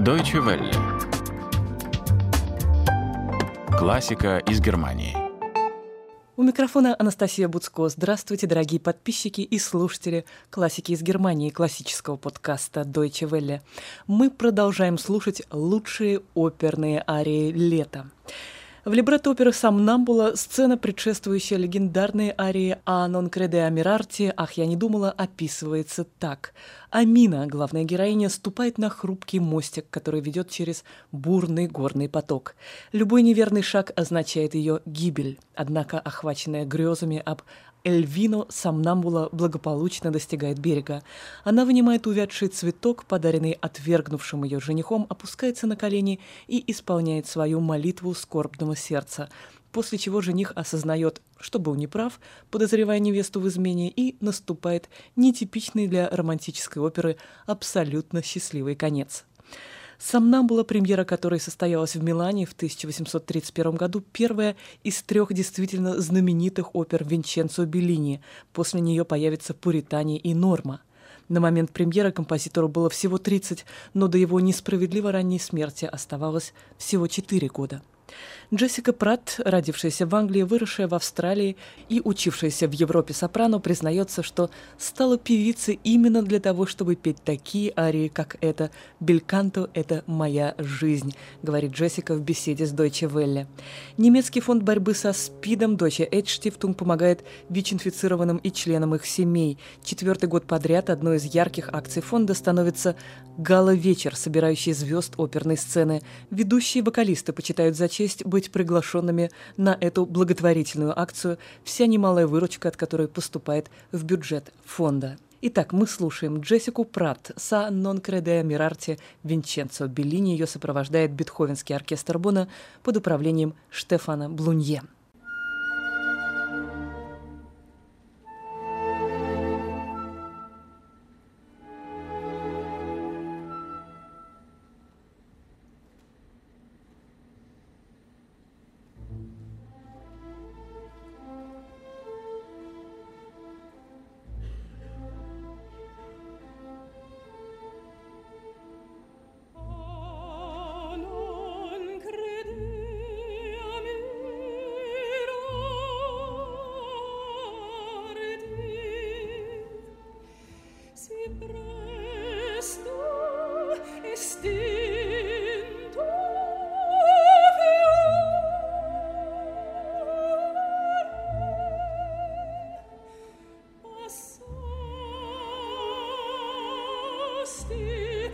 Deutsche Welle. Классика из Германии. У микрофона Анастасия Буцко. Здравствуйте, дорогие подписчики и слушатели классики из Германии, классического подкаста Deutsche Welle. Мы продолжаем слушать лучшие оперные арии лета. В либретто оперы «Самнамбула» сцена, предшествующая легендарной арии «А нон креде амирарти» «Ах, я не думала» описывается так. Амина, главная героиня, ступает на хрупкий мостик, который ведет через бурный горный поток. Любой неверный шаг означает ее гибель. Однако, охваченная грезами об Эльвино Самнамбула благополучно достигает берега. Она вынимает увядший цветок, подаренный отвергнувшим ее женихом, опускается на колени и исполняет свою молитву скорбного сердца, после чего жених осознает, что был неправ, подозревая невесту в измене, и наступает нетипичный для романтической оперы абсолютно счастливый конец. «Сомнамбула», премьера которой состоялась в Милане в 1831 году, первая из трех действительно знаменитых опер Винченцо Беллини. После нее появятся «Пуритане» и «Норма». На момент премьеры композитору было всего 30, но до его несправедливо ранней смерти оставалось всего 4 года. Джессика Пратт, родившаяся в Англии, выросшая в Австралии и учившаяся в Европе сопрано, признается, что стала певицей именно для того, чтобы петь такие арии, как это «Бельканто – это моя жизнь», говорит Джессика в беседе с Deutsche Welle. Немецкий фонд борьбы со СПИДом Deutsche Эдштифтунг помогает ВИЧ-инфицированным и членам их семей. Четвертый год подряд одной из ярких акций фонда становится «Гала-вечер», собирающий звезд оперной сцены. Ведущие вокалисты почитают за честь быть быть приглашенными на эту благотворительную акцию, вся немалая выручка от которой поступает в бюджет фонда. Итак, мы слушаем Джессику Пратт «Са нон креде мирарте» Винченцо Беллини. Ее сопровождает Бетховенский оркестр Бона под управлением Штефана Блунье. stay.